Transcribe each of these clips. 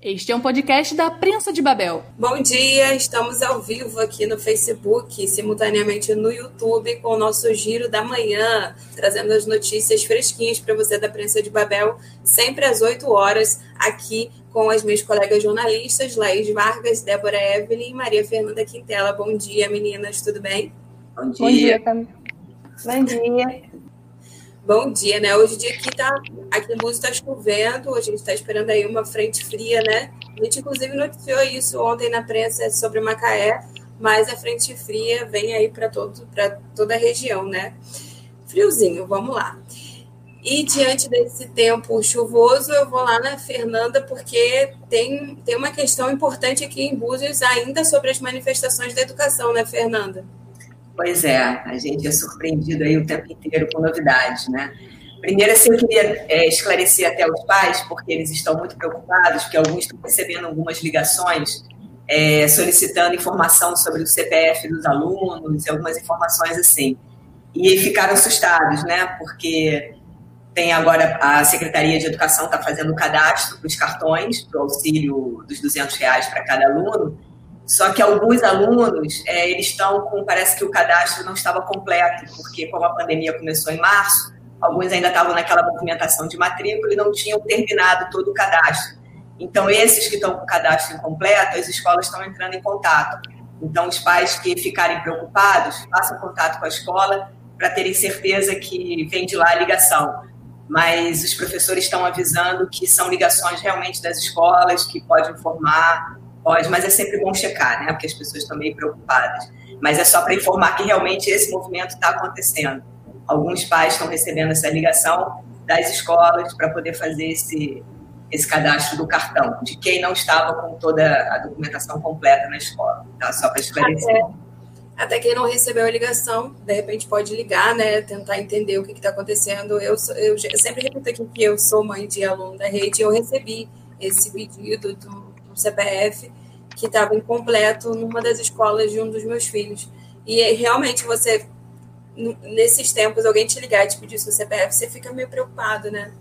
Este é um podcast da Prensa de Babel. Bom dia, estamos ao vivo aqui no Facebook, simultaneamente no YouTube, com o nosso Giro da Manhã, trazendo as notícias fresquinhas para você da Prensa de Babel, sempre às 8 horas, aqui com as minhas colegas jornalistas, Laís Vargas, Débora Evelyn e Maria Fernanda Quintela. Bom dia, meninas, tudo bem? Bom dia. Bom dia, Bom dia. Bom dia, né? Hoje o dia aqui tá. Aqui em Búzios está chovendo, a gente está esperando aí uma frente fria, né? A gente, inclusive, noticiou isso ontem na prensa sobre Macaé, mas a frente fria vem aí para toda a região, né? Friozinho, vamos lá. E diante desse tempo chuvoso, eu vou lá na Fernanda, porque tem, tem uma questão importante aqui em Búzios ainda sobre as manifestações da educação, né, Fernanda? Pois é, a gente é surpreendido aí o tempo inteiro com novidades, né? Primeiro, assim, eu queria é, esclarecer até os pais, porque eles estão muito preocupados, porque alguns estão recebendo algumas ligações é, solicitando informação sobre o CPF dos alunos e algumas informações assim. E ficaram assustados, né? Porque tem agora a Secretaria de Educação está fazendo o cadastro para os cartões, para o auxílio dos 200 reais para cada aluno, só que alguns alunos, é, eles estão com, parece que o cadastro não estava completo, porque como a pandemia começou em março, alguns ainda estavam naquela movimentação de matrícula e não tinham terminado todo o cadastro. Então, esses que estão com o cadastro incompleto, as escolas estão entrando em contato. Então, os pais que ficarem preocupados, façam contato com a escola para terem certeza que vem de lá a ligação. Mas os professores estão avisando que são ligações realmente das escolas, que pode informar Pode, mas é sempre bom checar, né? Porque as pessoas estão meio preocupadas. Mas é só para informar que realmente esse movimento está acontecendo. Alguns pais estão recebendo essa ligação das escolas para poder fazer esse, esse cadastro do cartão, de quem não estava com toda a documentação completa na escola. Tá? Só para esclarecer. Até, até, quem não recebeu a ligação, de repente pode ligar, né? Tentar entender o que está acontecendo. Eu, eu, eu, sempre repito aqui que eu sou mãe de aluno da rede eu recebi esse pedido do CPF que estava incompleto numa das escolas de um dos meus filhos. E realmente você, nesses tempos, alguém te ligar e te pedir seu CPF, você fica meio preocupado, né?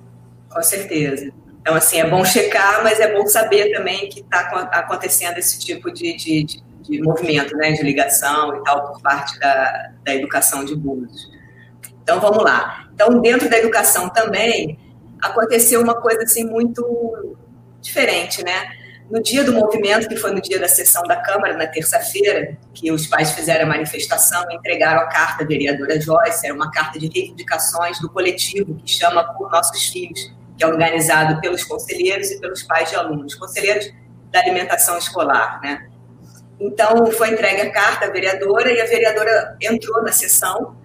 Com certeza. Então, assim, é bom checar, mas é bom saber também que está acontecendo esse tipo de, de, de, de, movimento, né, de ligação e tal, por parte da, da educação de Búzios. Então, vamos lá. Então, dentro da educação também, aconteceu uma coisa, assim, muito diferente, né? No dia do movimento, que foi no dia da sessão da Câmara, na terça-feira, que os pais fizeram a manifestação e entregaram a carta à vereadora Joyce, era uma carta de reivindicações do coletivo que chama Por Nossos Filhos, que é organizado pelos conselheiros e pelos pais de alunos, conselheiros da alimentação escolar, né? Então, foi entregue a carta à vereadora e a vereadora entrou na sessão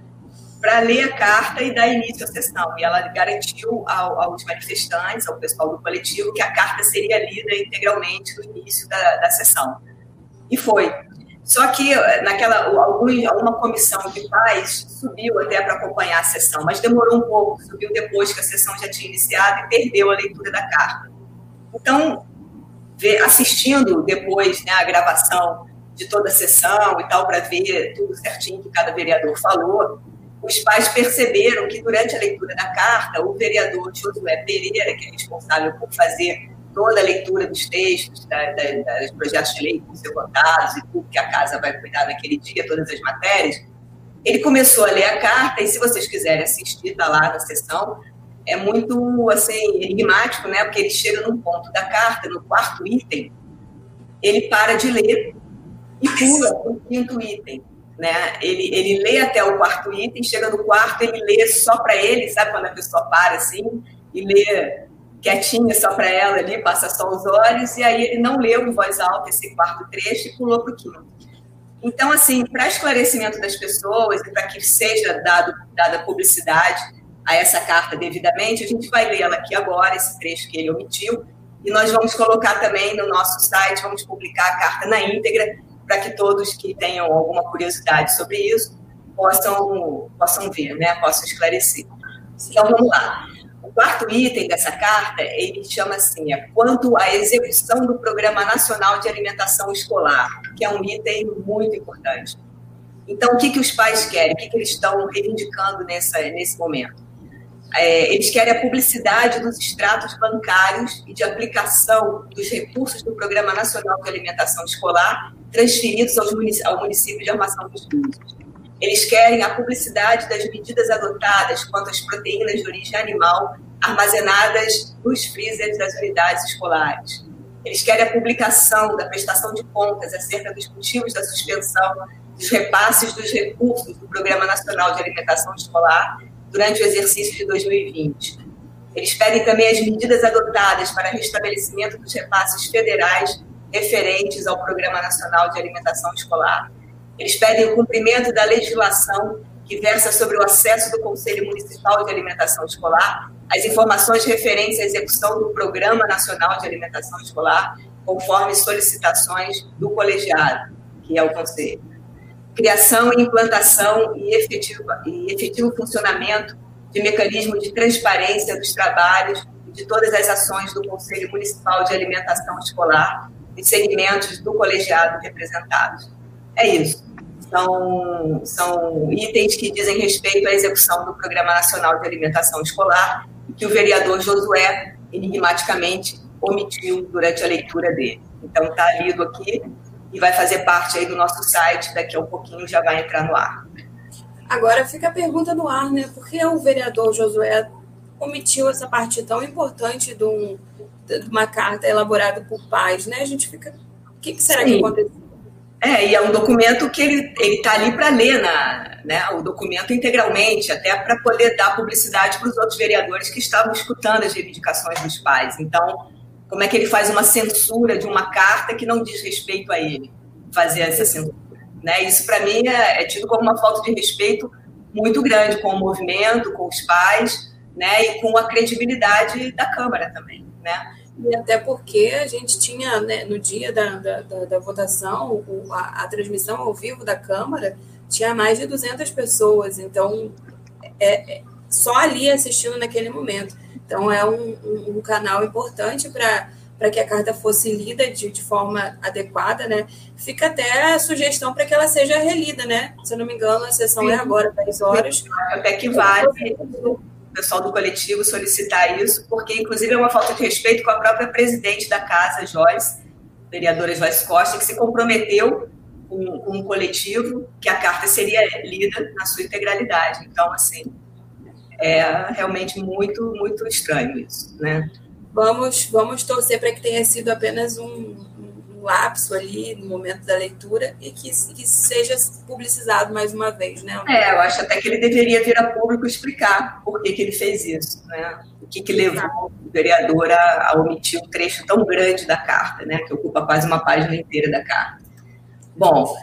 para ler a carta e dar início à sessão. E ela garantiu ao, aos manifestantes, ao pessoal do coletivo, que a carta seria lida integralmente no início da, da sessão. E foi. Só que naquela algum, alguma comissão de pais subiu até para acompanhar a sessão, mas demorou um pouco, subiu depois que a sessão já tinha iniciado e perdeu a leitura da carta. Então, assistindo depois né, a gravação de toda a sessão e tal, para ver tudo certinho que cada vereador falou, os pais perceberam que durante a leitura da carta, o vereador Josué Pereira, que é responsável por fazer toda a leitura dos textos, da, da, dos projetos de lei que vão ser votados e tudo que a casa vai cuidar naquele dia, todas as matérias, ele começou a ler a carta, e se vocês quiserem assistir, está lá na sessão, é muito assim, enigmático, né? porque ele chega num ponto da carta, no quarto item, ele para de ler e pula o quinto item né? Ele, ele lê até o quarto item, chega no quarto, ele lê só para ele, sabe quando a pessoa para assim e lê quietinha só para ela ali, passa só os olhos, e aí ele não leu em voz alta esse quarto trecho e pulou para o quinto. Então, assim, para esclarecimento das pessoas e para que seja dado, dada publicidade a essa carta devidamente, a gente vai lê-la aqui agora, esse trecho que ele omitiu, e nós vamos colocar também no nosso site, vamos publicar a carta na íntegra, para que todos que tenham alguma curiosidade sobre isso possam, possam ver, né? possam esclarecer. Então, vamos lá. O quarto item dessa carta, ele chama assim, é quanto à execução do Programa Nacional de Alimentação Escolar, que é um item muito importante. Então, o que, que os pais querem? O que, que eles estão reivindicando nessa, nesse momento? É, eles querem a publicidade dos extratos bancários e de aplicação dos recursos do Programa Nacional de Alimentação Escolar transferidos ao município de Armação dos Búzios. Eles querem a publicidade das medidas adotadas quanto às proteínas de origem animal armazenadas nos freezers das unidades escolares. Eles querem a publicação da prestação de contas acerca dos motivos da suspensão dos repasses dos recursos do Programa Nacional de Alimentação Escolar durante o exercício de 2020. Eles pedem também as medidas adotadas para restabelecimento dos repasses federais referentes ao Programa Nacional de Alimentação Escolar. Eles pedem o cumprimento da legislação que versa sobre o acesso do Conselho Municipal de Alimentação Escolar às informações referentes à execução do Programa Nacional de Alimentação Escolar, conforme solicitações do colegiado, que é o Conselho criação e implantação e efetivo, e efetivo funcionamento de mecanismo de transparência dos trabalhos de todas as ações do Conselho Municipal de Alimentação Escolar e segmentos do colegiado representados. É isso. São, são itens que dizem respeito à execução do Programa Nacional de Alimentação Escolar que o vereador Josué, enigmaticamente, omitiu durante a leitura dele. Então, está lido aqui e vai fazer parte aí do nosso site, daqui a um pouquinho já vai entrar no ar. Agora fica a pergunta no ar, né? Por que o vereador Josué omitiu essa parte tão importante de, um, de uma carta elaborada por pais, né? A gente fica. O que, que será Sim. que aconteceu? É, e é um documento que ele está ali para ler na, né, o documento integralmente, até para poder dar publicidade para os outros vereadores que estavam escutando as reivindicações dos pais. Então, como é que ele faz uma censura de uma carta que não diz respeito a ele, fazer essa censura. Né? Isso, para mim, é, é, tido como uma falta de respeito muito grande com o movimento, com os pais, né? e com a credibilidade da Câmara também. Né? E até porque a gente tinha, né, no dia da, da, da, da votação, a, a, transmissão ao vivo da Câmara tinha mais de 200 pessoas, então é, é só ali assistindo naquele momento. Então, é um, um, um canal importante para para que a carta fosse lida de, de forma adequada, né? Fica até a sugestão para que ela seja relida, né? Se eu não me engano, a sessão é Sim. é agora, 10 horas. Até que vale pessoal do coletivo solicitar isso, porque, inclusive, é uma falta de respeito com a própria presidente da casa, Joyce, vereadora Joyce Costa, que se comprometeu com, com um coletivo que a carta seria lida na sua integralidade. Então, assim, é realmente muito, muito estranho isso, né? Vamos, vamos torcer para que tenha sido apenas um, lapso ali no momento da leitura e que, que seja publicizado mais uma vez, né? É, eu acho até que ele deveria vir a público explicar por que, que ele fez isso, né? O que, que levou o vereador a, a omitir um trecho tão grande da carta, né? Que ocupa quase uma página inteira da carta. Bom,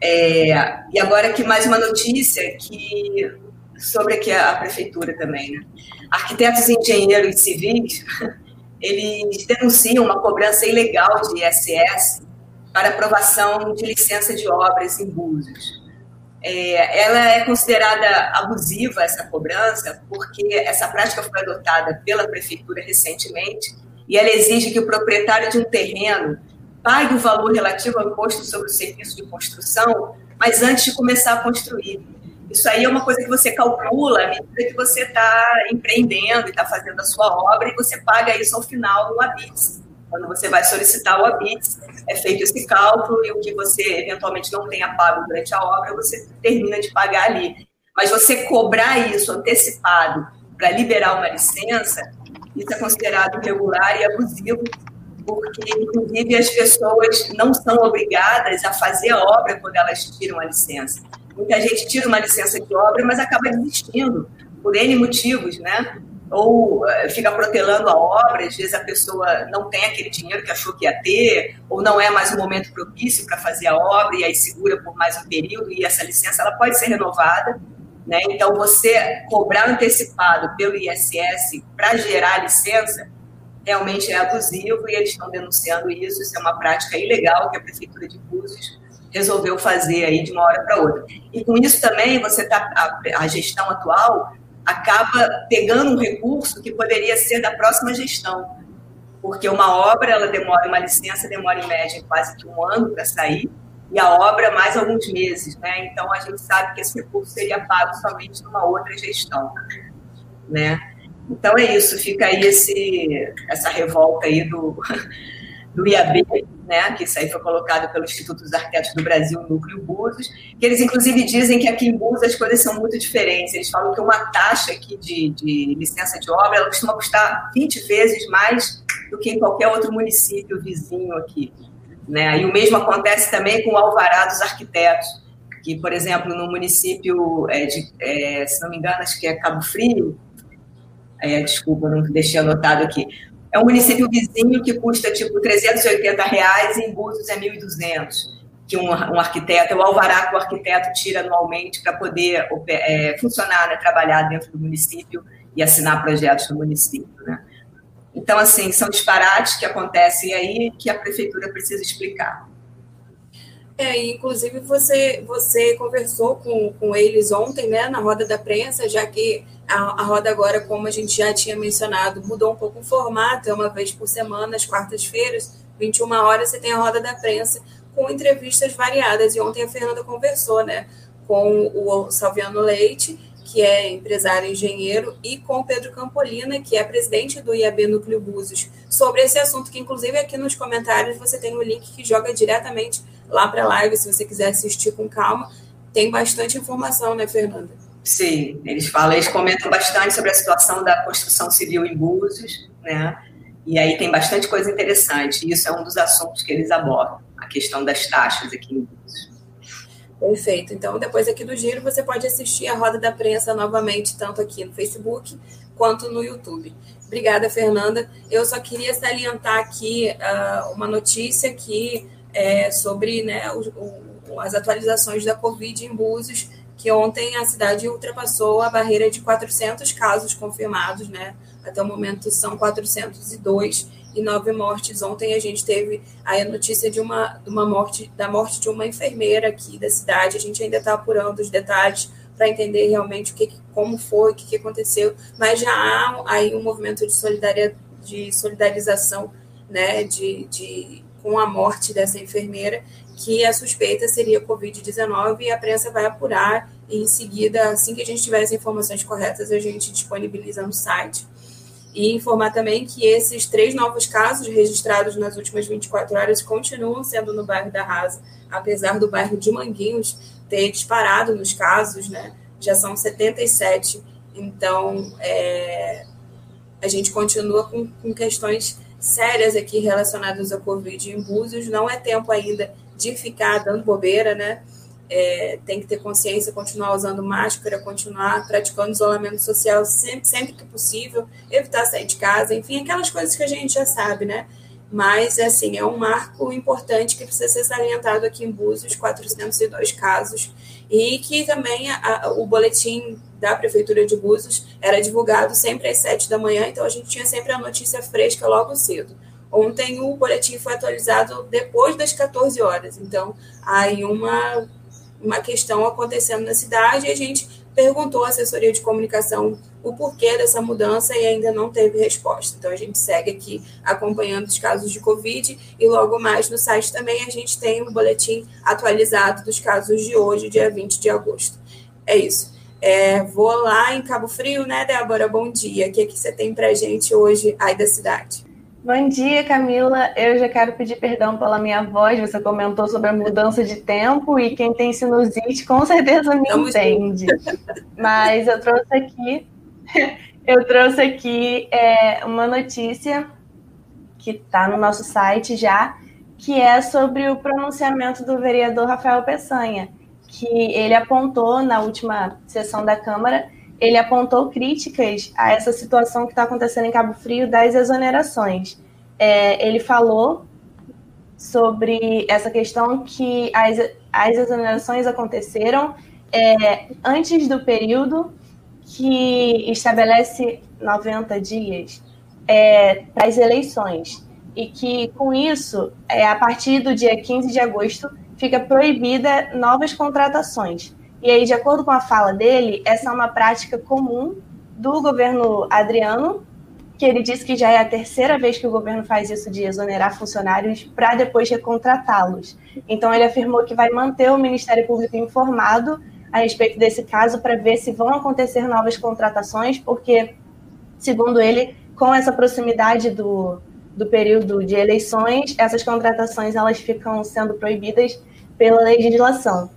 é, e agora aqui mais uma notícia que sobre aqui a, a prefeitura também. Né? Arquitetos, engenheiros civis, eles denunciam uma cobrança ilegal de ISS para aprovação de licença de obras em Búzios. É, ela é considerada abusiva, essa cobrança, porque essa prática foi adotada pela prefeitura recentemente e ela exige que o proprietário de um terreno pague o valor relativo ao imposto sobre o serviço de construção, mas antes de começar a construir. Isso aí é uma coisa que você calcula à medida que você está empreendendo e está fazendo a sua obra e você paga isso ao final no ABITS. Quando você vai solicitar o ABITS, é feito esse cálculo e o que você eventualmente não tenha pago durante a obra, você termina de pagar ali. Mas você cobrar isso antecipado para liberar uma licença, isso é considerado irregular e abusivo, porque, inclusive, as pessoas não são obrigadas a fazer a obra quando elas tiram a licença. Muita gente tira uma licença de obra, mas acaba desistindo por N motivos, né? Ou eh, fica protelando a obra, às vezes a pessoa não tem aquele dinheiro que achou que ia ter, ou não é mais o momento propício para fazer a obra, e aí segura por mais um período, e essa licença ela pode ser renovada. Né? Então, você cobrar antecipado pelo ISS para gerar a licença realmente é abusivo e eles estão denunciando isso. Isso é uma prática ilegal que a Prefeitura de Búzios resolveu fazer aí de uma hora para outra. E com isso também você tá a, a, gestão atual acaba pegando um recurso que poderia ser da próxima gestão, porque uma obra ela demora uma licença demora em média quase que um ano para sair e a obra mais alguns meses, né? Então a gente sabe que esse recurso seria pago somente numa outra gestão, né? Então é isso, fica aí esse, essa revolta aí do, do IAB, né, que isso aí foi colocado pelo Instituto dos Arquitetos do Brasil, Núcleo Búzios, que eles inclusive dizem que aqui em Búzios as coisas são muito diferentes. Eles falam que uma taxa aqui de, de licença de obra ela costuma custar 20 vezes mais do que em qualquer outro município vizinho aqui. Né? E o mesmo acontece também com o alvará dos arquitetos, que, por exemplo, no município, é, de, é, se não me engano, acho que é Cabo Frio, é, desculpa, não deixei anotado aqui, é um município vizinho que custa tipo 380 reais e em Búzios é 1.200 que um, um, arquiteto, é o alvará que o arquiteto tira anualmente para poder é, funcionar, né, trabalhar dentro do município e assinar projetos no município. Né? Então, assim, são disparates que acontecem aí que a prefeitura precisa explicar. É, inclusive você, você conversou com, com eles ontem, né, na roda da prensa, já que a, a roda agora, como a gente já tinha mencionado, mudou um pouco o formato, é uma vez por semana, às quartas-feiras, 21 horas, você tem a roda da prensa com entrevistas variadas. E ontem a Fernanda conversou, né, com o Salviano Leite, que é empresário e engenheiro, e com o Pedro Campolina, que é presidente do IAB Núcleo Búzios, sobre esse assunto, que inclusive aqui nos comentários você tem um link que joga diretamente lá para a live, se você quiser assistir com calma. Tem bastante informação, né, Fernanda? Sim, eles falam, eles comentam bastante sobre a situação da construção civil em Búzios, né? E aí tem bastante coisa interessante. E isso é um dos assuntos que eles abordam, a questão das taxas aqui em Búzios. Perfeito. Então, depois aqui do giro, você pode assistir a Roda da Prensa novamente, tanto aqui no Facebook quanto no YouTube. Obrigada, Fernanda. Eu só queria salientar aqui uh, uma notícia que é sobre né, o, o, as atualizações da Covid em Búzios, que ontem a cidade ultrapassou a barreira de 400 casos confirmados, né? Até o momento são 402 e nove mortes. Ontem a gente teve a notícia de uma, uma morte, da morte de uma enfermeira aqui da cidade. A gente ainda está apurando os detalhes para entender realmente o que, como foi, o que, aconteceu, mas já há aí um movimento de, solidaria, de solidarização né, de, de, com a morte dessa enfermeira, que a suspeita seria Covid-19 e a prensa vai apurar e em seguida, assim que a gente tiver as informações corretas, a gente disponibiliza no site e informar também que esses três novos casos registrados nas últimas 24 horas continuam sendo no bairro da Rasa, apesar do bairro de Manguinhos ter disparado nos casos, né? Já são 77. Então, é, a gente continua com, com questões sérias aqui relacionadas à Covid em Búzios. Não é tempo ainda de ficar dando bobeira, né? é, tem que ter consciência, continuar usando máscara, continuar praticando isolamento social sempre, sempre que possível, evitar sair de casa, enfim, aquelas coisas que a gente já sabe, né? Mas, assim, é um marco importante que precisa ser salientado aqui em Búzios, 402 casos, e que também a, o boletim da Prefeitura de Búzios era divulgado sempre às 7 da manhã, então a gente tinha sempre a notícia fresca logo cedo. Ontem o boletim foi atualizado depois das 14 horas, então aí uma uma questão acontecendo na cidade e a gente perguntou à assessoria de comunicação o porquê dessa mudança e ainda não teve resposta. Então a gente segue aqui acompanhando os casos de Covid e logo mais no site também a gente tem um boletim atualizado dos casos de hoje, dia 20 de agosto. É isso. É, vou lá em Cabo Frio, né, Débora? Bom dia. O que, é que você tem para gente hoje aí da cidade? Bom dia, Camila. Eu já quero pedir perdão pela minha voz. Você comentou sobre a mudança de tempo e quem tem sinusite com certeza me Estamos entende. Mas eu trouxe aqui, eu trouxe aqui é, uma notícia que está no nosso site já, que é sobre o pronunciamento do vereador Rafael Peçanha, que ele apontou na última sessão da Câmara ele apontou críticas a essa situação que está acontecendo em Cabo Frio das exonerações. É, ele falou sobre essa questão que as, as exonerações aconteceram é, antes do período que estabelece 90 dias é, para as eleições. E que, com isso, é, a partir do dia 15 de agosto, fica proibida novas contratações. E aí, de acordo com a fala dele, essa é uma prática comum do governo Adriano, que ele disse que já é a terceira vez que o governo faz isso de exonerar funcionários para depois recontratá-los. Então, ele afirmou que vai manter o Ministério Público informado a respeito desse caso para ver se vão acontecer novas contratações, porque Segundo ele, com essa proximidade do, do período de eleições, essas contratações elas ficam sendo proibidas pela legislação.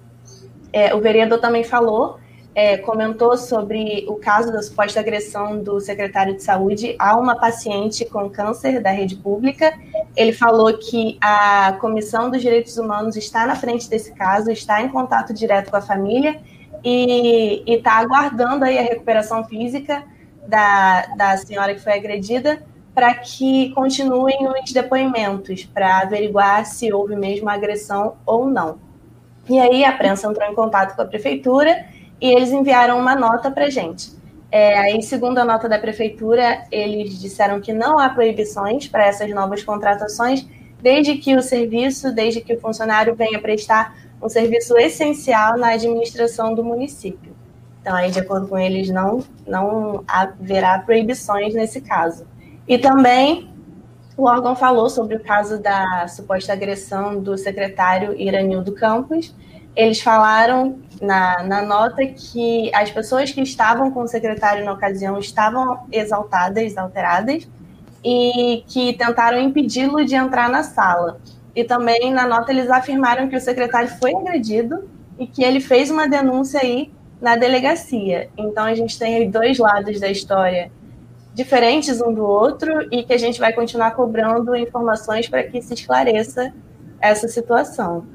É, o vereador também falou, é, comentou sobre o caso da suposta agressão do secretário de saúde a uma paciente com câncer da rede pública. Ele falou que a Comissão dos Direitos Humanos está na frente desse caso, está em contato direto com a família e está aguardando aí a recuperação física da, da senhora que foi agredida para que continuem os depoimentos, para averiguar se houve mesmo agressão ou não. E aí a prensa entrou em contato com a prefeitura e eles enviaram uma nota para gente. É, aí, segundo a nota da prefeitura, eles disseram que não há proibições para essas novas contratações, desde que o serviço, desde que o funcionário venha prestar um serviço essencial na administração do município. Então, aí, de acordo com eles, não, não haverá proibições nesse caso. E também o órgão falou sobre o caso da suposta agressão do secretário Iranildo Campos. Eles falaram na, na nota que as pessoas que estavam com o secretário na ocasião estavam exaltadas, alteradas, e que tentaram impedi-lo de entrar na sala. E também na nota eles afirmaram que o secretário foi agredido e que ele fez uma denúncia aí na delegacia. Então a gente tem dois lados da história diferentes um do outro e que a gente vai continuar cobrando informações para que se esclareça essa situação.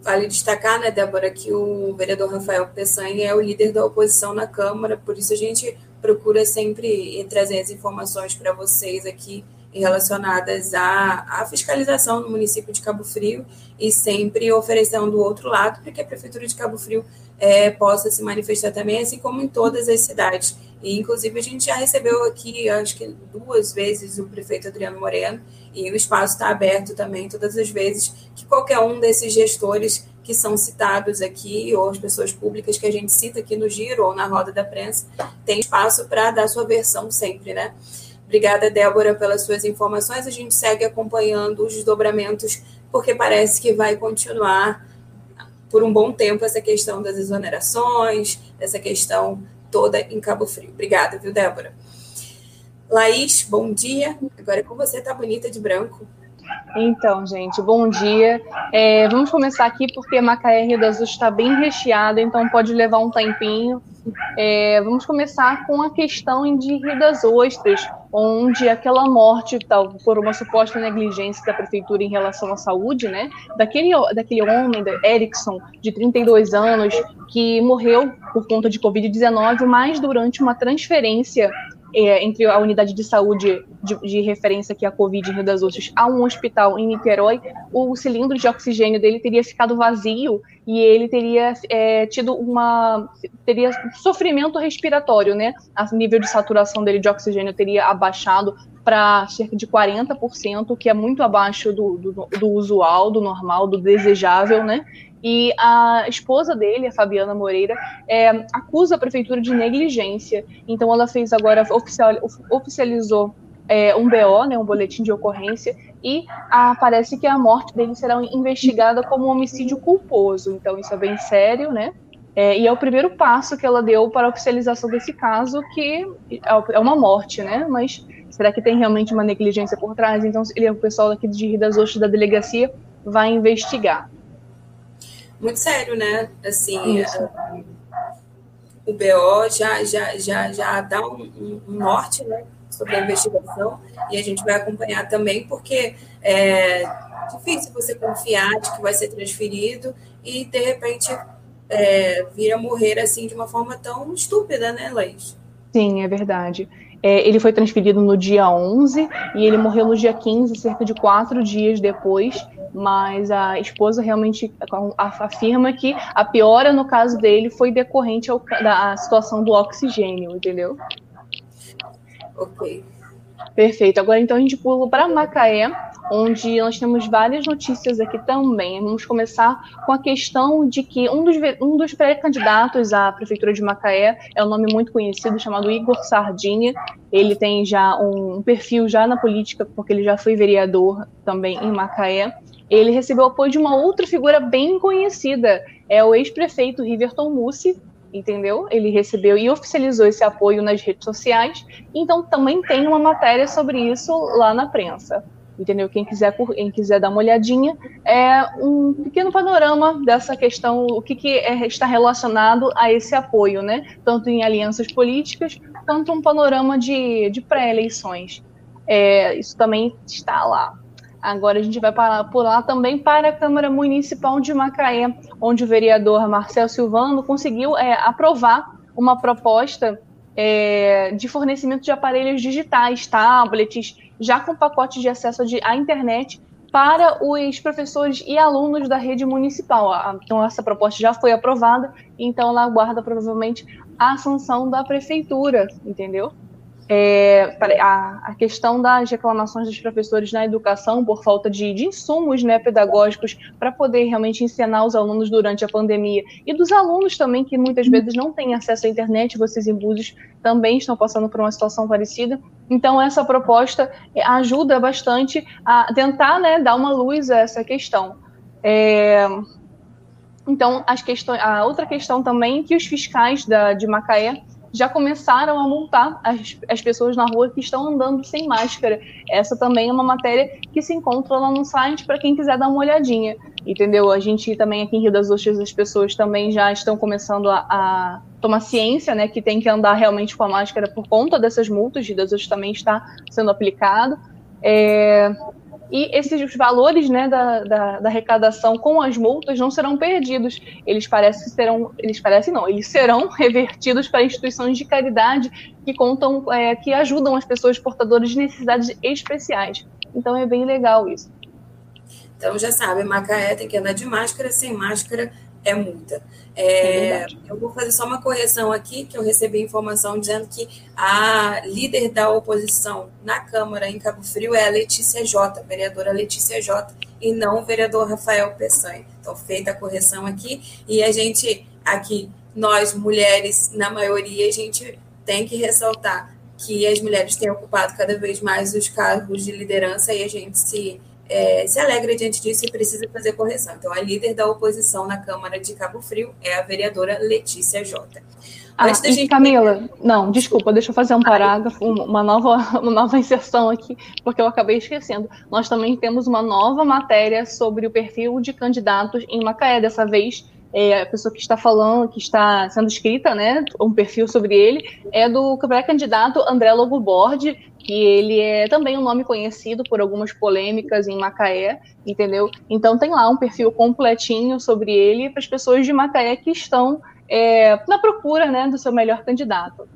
Vale destacar, né, Débora, que o vereador Rafael Peçanha é o líder da oposição na Câmara, por isso a gente procura sempre trazer as informações para vocês aqui relacionadas à, à, fiscalização no município de Cabo Frio e sempre oferecendo o outro lado para que a Prefeitura de Cabo Frio é, possa se manifestar também, assim como em todas as cidades. E, inclusive, a gente já recebeu aqui, acho que duas vezes, o prefeito Adriano Moreno, e o espaço está aberto também todas as vezes que qualquer um desses gestores que são citados aqui, ou as pessoas públicas que a gente cita aqui no Giro ou na roda da prensa, tem espaço para dar sua versão sempre, né? Obrigada, Débora, pelas suas informações. A gente segue acompanhando os desdobramentos, porque parece que vai continuar por um bom tempo essa questão das exonerações, essa questão toda em Cabo Frio. Obrigada, viu, Débora? Laís, bom dia. Agora é com você, tá bonita de branco. Então, gente, bom dia. É, vamos começar aqui porque Macaé Rio das Ostras está bem recheada, então pode levar um tempinho. É, vamos começar com a questão de Rio das Ostras, onde aquela morte tal, por uma suposta negligência da prefeitura em relação à saúde, né, daquele, daquele homem, da Erickson, de 32 anos, que morreu por conta de Covid-19, mas durante uma transferência é, entre a unidade de saúde de, de, referência que é a Covid em Rio das Ostras a um hospital em Niterói, o cilindro de oxigênio dele teria ficado vazio e ele teria é, tido uma teria sofrimento respiratório, né? A nível de saturação dele de oxigênio teria abaixado para cerca de 40%, que é muito abaixo do, do, do usual, do normal, do desejável, né? E a esposa dele, a Fabiana Moreira, é, acusa a prefeitura de negligência. Então ela fez agora, oficial, oficializou é, um BO, né, um boletim de ocorrência, e a, parece que a morte dele será investigada como um homicídio culposo. Então isso é bem sério, né? É, e é o primeiro passo que ela deu para a oficialização desse caso, que é, é uma morte, né? Mas será que tem realmente uma negligência por trás? Então ele, o pessoal aqui de Rio das Ostras da delegacia vai investigar muito sério, né? Assim, o BO já, já, já, já dá um, um norte né, sobre a investigação e a gente vai acompanhar também, porque é difícil você confiar de que vai ser transferido e, de repente, é, vir a morrer assim de uma forma tão estúpida, né, Laís? Sim, é verdade. É, ele foi transferido no dia 11 e ele morreu no dia 15, cerca de quatro dias depois mas a esposa realmente afirma que a piora no caso dele foi decorrente ao, da situação do oxigênio, entendeu? Ok. Perfeito. Agora então a gente pula para Macaé, onde nós temos várias notícias aqui também. Vamos começar com a questão de que um dos, um dos pré-candidatos à prefeitura de Macaé é um nome muito conhecido chamado Igor Sardinha. Ele tem já um, um perfil já na política porque ele já foi vereador também em Macaé ele recebeu apoio de uma outra figura bem conhecida, é o ex-prefeito Riverton Mussi, entendeu? Ele recebeu e oficializou esse apoio nas redes sociais, então também tem uma matéria sobre isso lá na prensa. Entendeu? Quem quiser, quem quiser dar uma olhadinha, é um pequeno panorama dessa questão, o que, que é, está relacionado a esse apoio, né? Tanto em alianças políticas, quanto um panorama de, de pré-eleições. É, isso também está lá. Agora a gente vai pular também para a Câmara Municipal de Macaé, onde o vereador Marcel Silvano conseguiu é, aprovar uma proposta é, de fornecimento de aparelhos digitais, tablets, já com pacote de acesso à internet para os professores e alunos da rede municipal. Então, essa proposta já foi aprovada, então ela aguarda provavelmente a sanção da prefeitura, entendeu? É, a, a, questão das reclamações dos professores na educação por falta de, de insumos né, pedagógicos para poder realmente ensinar os alunos durante a pandemia e dos alunos também que muitas vezes não têm acesso à internet, vocês em Búzios também estão passando por uma situação parecida. Então essa proposta é, ajuda bastante a tentar né, dar uma luz a essa questão. É, então, as questões, a outra questão também é que os fiscais da, de Macaé já começaram a multar as, as pessoas na rua que estão andando sem máscara. Essa também é uma matéria que se encontra lá no site para quem quiser dar uma olhadinha. Entendeu? A gente também aqui em Rio das Ostras, as pessoas também já estão começando a, a tomar ciência, né, que tem que andar realmente com a máscara por conta dessas multas. Rio das Ostras também está sendo aplicado. É, e esses valores né, da, da, da, arrecadação com as multas não serão perdidos. Eles parecem serão, eles parecem não, eles serão revertidos para instituições de caridade que contam, é, que ajudam as pessoas portadoras de necessidades especiais. Então é bem legal isso. Então já sabe, Macaé tem que andar de máscara, sem máscara é multa. É, é eu vou fazer só uma correção aqui, que eu recebi informação dizendo que a líder da oposição na Câmara em Cabo Frio é a Letícia J, vereadora Letícia J, e não o vereador Rafael Peçanha. Então, feita a correção aqui, e a gente, aqui, nós mulheres, na maioria, a gente tem que ressaltar que as mulheres têm ocupado cada vez mais os cargos de liderança e a gente se é, se alegra diante disso e precisa fazer correção. Então, a líder da oposição na Câmara de Cabo Frio é a vereadora Letícia Jota. Ah, Antes da gente... Camila, não, desculpa, deixa eu fazer um parágrafo, uma nova, uma nova inserção aqui, porque eu acabei esquecendo. Nós também temos uma nova matéria sobre o perfil de candidatos em Macaé, dessa vez é, a pessoa que está falando, que está sendo escrita, né, um perfil sobre ele, é do pré-candidato André Lobo que ele é também um nome conhecido por algumas polêmicas em Macaé, entendeu? Então tem lá um perfil completinho sobre ele para as pessoas de Macaé que estão é, na procura, né, do seu melhor candidato.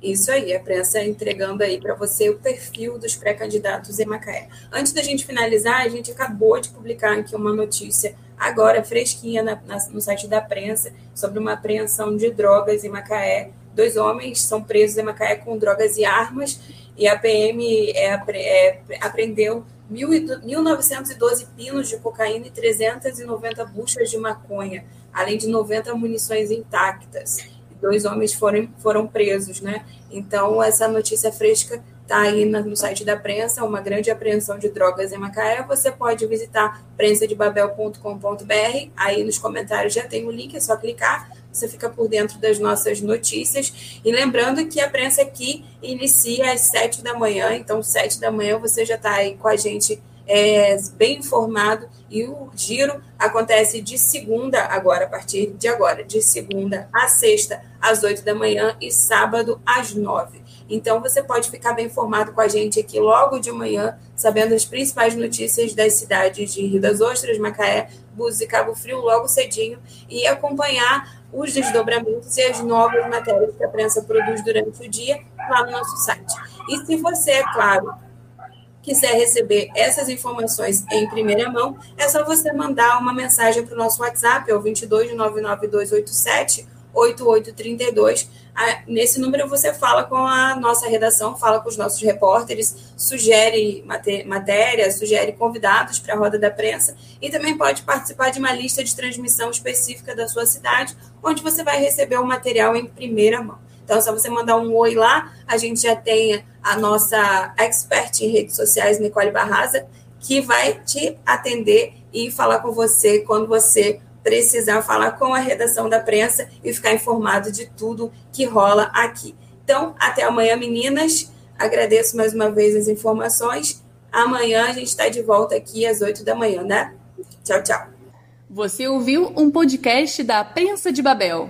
Isso aí, a prensa entregando aí para você o perfil dos pré-candidatos em Macaé. Antes da gente finalizar, a gente acabou de publicar aqui uma notícia agora fresquinha na, na, no site da prensa sobre uma apreensão de drogas em Macaé. Dois homens são presos em Macaé com drogas e armas e a PM é, é, apreendeu 1.912 pinos de cocaína e 390 buchas de maconha, além de 90 munições intactas. Dois homens foram, foram presos, né? Então, essa notícia fresca está aí no site da prensa, uma grande apreensão de drogas em Macaé. Você pode visitar prensadebabel.com.br. Aí nos comentários já tem o link, é só clicar. Você fica por dentro das nossas notícias. E lembrando que a prensa aqui inicia às sete da manhã, então sete da manhã você já está aí com a gente é, bem informado. E o giro acontece de segunda, agora, a partir de agora, de segunda a sexta, às oito da manhã e sábado às nove. Então, você pode ficar bem informado com a gente aqui logo de manhã, sabendo as principais notícias das cidades de Rio das Ostras, Macaé, Búzios e Cabo Frio, logo cedinho, e acompanhar os desdobramentos e as novas matérias que a prensa produz durante o dia lá no nosso site. E se você, é claro, quiser receber essas informações em primeira mão, é só você mandar uma mensagem para o nosso WhatsApp, é o 22 99287 8832. Nesse número você fala com a nossa redação, fala com os nossos repórteres, sugere matéria, sugere convidados para a roda da prensa e também pode participar de uma lista de transmissão específica da sua cidade, onde você vai receber o material em primeira mão. Então, se você mandar um oi lá, a gente já tem a nossa expert em redes sociais, Nicole Barraza, que vai te atender e falar com você quando você precisar falar com a redação da prensa e ficar informado de tudo que rola aqui. Então, até amanhã, meninas. Agradeço mais uma vez as informações. Amanhã a gente está de volta aqui às 8 da manhã, né? Tchau, tchau. Você ouviu um podcast da Prensa de Babel.